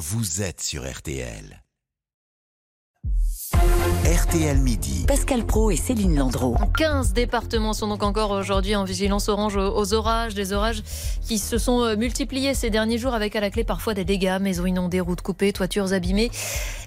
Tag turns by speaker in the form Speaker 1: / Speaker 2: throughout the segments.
Speaker 1: vous êtes sur RTL. RTL Midi.
Speaker 2: Pascal Pro et Céline Landreau.
Speaker 3: 15 départements sont donc encore aujourd'hui en vigilance orange aux orages, des orages qui se sont euh, multipliés ces derniers jours avec à la clé parfois des dégâts, maisons inondées, routes coupées, toitures abîmées.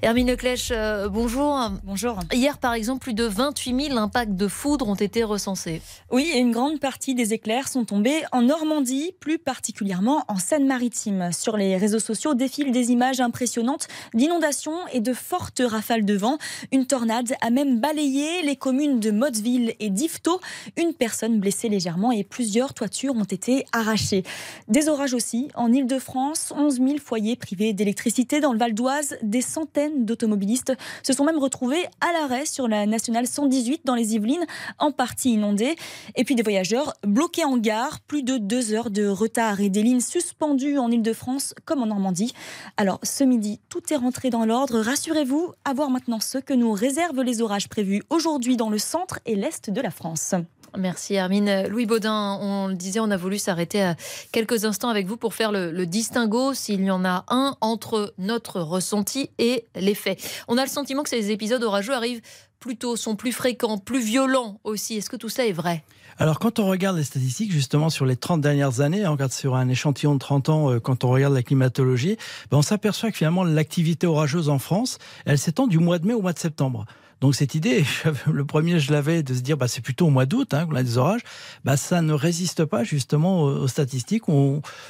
Speaker 3: Hermine Leclèche, euh, bonjour.
Speaker 4: Bonjour.
Speaker 3: Hier par exemple, plus de 28 000 impacts de foudre ont été recensés.
Speaker 4: Oui, et une grande partie des éclairs sont tombés en Normandie, plus particulièrement en Seine-Maritime. Sur les réseaux sociaux défilent des images impressionnantes d'inondations et de fortes rafales de vent. Une tornade a même balayé les communes de Motteville et d'Yvetot. Une personne blessée légèrement et plusieurs toitures ont été arrachées. Des orages aussi en Ile-de-France, 11 000 foyers privés d'électricité dans le Val d'Oise. Des centaines d'automobilistes se sont même retrouvés à l'arrêt sur la nationale 118 dans les Yvelines, en partie inondée. Et puis des voyageurs bloqués en gare, plus de deux heures de retard et des lignes suspendues en Ile-de-France comme en Normandie. Alors ce midi, tout est rentré dans l'ordre. Rassurez-vous, à voir maintenant ce que nous réservent les orages prévus aujourd'hui dans le centre et l'est de la France.
Speaker 3: Merci Hermine. Louis Baudin, on le disait, on a voulu s'arrêter à quelques instants avec vous pour faire le, le distinguo, s'il y en a un, entre notre ressenti et les faits. On a le sentiment que ces épisodes orageux arrivent plus tôt, sont plus fréquents, plus violents aussi. Est-ce que tout ça est vrai?
Speaker 5: Alors quand on regarde les statistiques justement sur les 30 dernières années, on regarde sur un échantillon de 30 ans, euh, quand on regarde la climatologie, ben on s'aperçoit que finalement l'activité orageuse en France, elle s'étend du mois de mai au mois de septembre. Donc cette idée, le premier je l'avais de se dire bah, c'est plutôt au mois d'août hein, qu'on a des orages, bah, ça ne résiste pas justement aux, statistiques.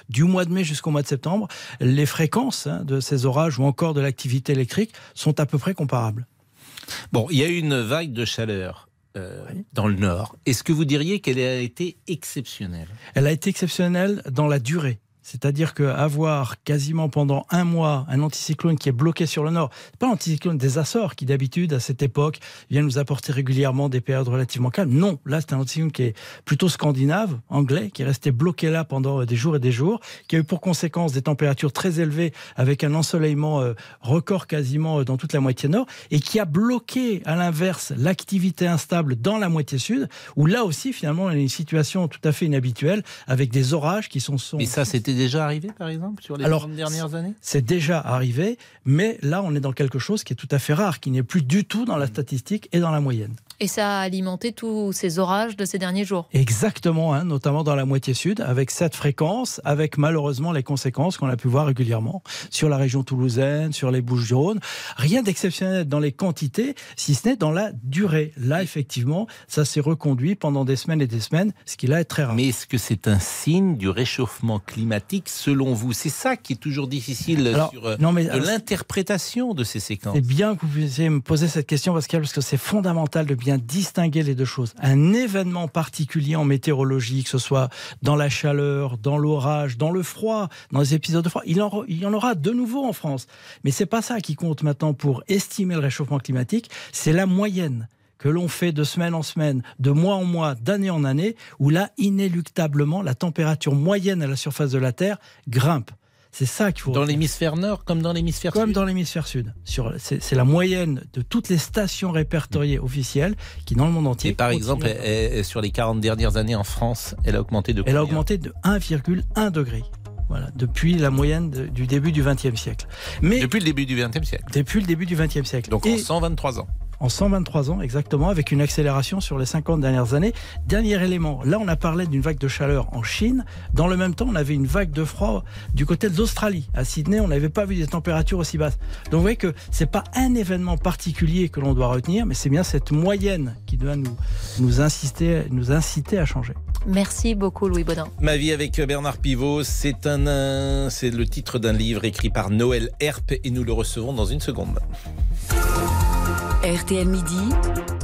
Speaker 5: Du mois de mai jusqu'au mois de septembre, les fréquences hein, de ces orages ou encore de l'activité électrique sont à peu près comparables.
Speaker 6: Bon, il y a eu une vague de chaleur euh, dans le Nord. Est-ce que vous diriez qu'elle a été exceptionnelle?
Speaker 5: Elle a été exceptionnelle dans la durée. C'est-à-dire qu'avoir quasiment pendant un mois un anticyclone qui est bloqué sur le nord, pas l'anticyclone des Açores qui d'habitude à cette époque vient nous apporter régulièrement des périodes relativement calmes. Non, là c'est un anticyclone qui est plutôt scandinave, anglais, qui est resté bloqué là pendant des jours et des jours, qui a eu pour conséquence des températures très élevées avec un ensoleillement euh, record quasiment euh, dans toute la moitié nord et qui a bloqué à l'inverse l'activité instable dans la moitié sud, où là aussi finalement y a une situation tout à fait inhabituelle avec des orages qui sont... sont
Speaker 6: déjà arrivé, par exemple, sur les Alors, dernières années?
Speaker 5: C'est déjà arrivé, mais là, on est dans quelque chose qui est tout à fait rare, qui n'est plus du tout dans la statistique et dans la moyenne.
Speaker 3: Et ça a alimenté tous ces orages de ces derniers jours.
Speaker 5: Exactement, hein, notamment dans la moitié sud, avec cette fréquence, avec malheureusement les conséquences qu'on a pu voir régulièrement sur la région toulousaine, sur les Bouches-du-Rhône. Rien d'exceptionnel dans les quantités, si ce n'est dans la durée. Là, effectivement, ça s'est reconduit pendant des semaines et des semaines, ce qui là est très rare.
Speaker 6: Mais est-ce que c'est un signe du réchauffement climatique selon vous? C'est ça qui est toujours difficile sur euh, l'interprétation de ces séquences.
Speaker 5: C'est bien que vous puissiez me poser cette question, Pascal, parce que c'est fondamental de bien distinguer les deux choses. Un événement particulier en météorologie, que ce soit dans la chaleur, dans l'orage, dans le froid, dans les épisodes de froid, il, en, y en aura de nouveau en France. Mais c'est pas ça qui compte maintenant pour estimer le réchauffement climatique, c'est la moyenne que l'on fait de semaine en semaine, de mois en mois, d'année en année, où là, inéluctablement, la température moyenne à la surface de la Terre grimpe. C'est ça qu'il faut.
Speaker 6: Dans l'hémisphère nord comme dans l'hémisphère
Speaker 5: sud Comme dans l'hémisphère sud. C'est la moyenne de toutes les stations répertoriées officielles qui, dans le monde entier.
Speaker 6: Et par exemple, sur les 40 dernières années en France, elle a augmenté de
Speaker 5: Elle a augmenté de 1,1 degré. Voilà, depuis la moyenne du début du XXe siècle.
Speaker 6: Mais depuis le début du XXe siècle.
Speaker 5: Depuis le début du XXe siècle.
Speaker 6: Donc en 123 ans
Speaker 5: en 123 ans exactement, avec une accélération sur les 50 dernières années. Dernier élément, là on a parlé d'une vague de chaleur en Chine. Dans le même temps, on avait une vague de froid du côté de l'Australie. À Sydney, on n'avait pas vu des températures aussi basses. Donc vous voyez que c'est pas un événement particulier que l'on doit retenir, mais c'est bien cette moyenne qui doit nous, nous, insister, nous inciter à changer.
Speaker 3: Merci beaucoup Louis Baudin.
Speaker 6: Ma vie avec Bernard Pivot, c'est un, c'est le titre d'un livre écrit par Noël Herp et nous le recevons dans une seconde.
Speaker 2: RTL Midi.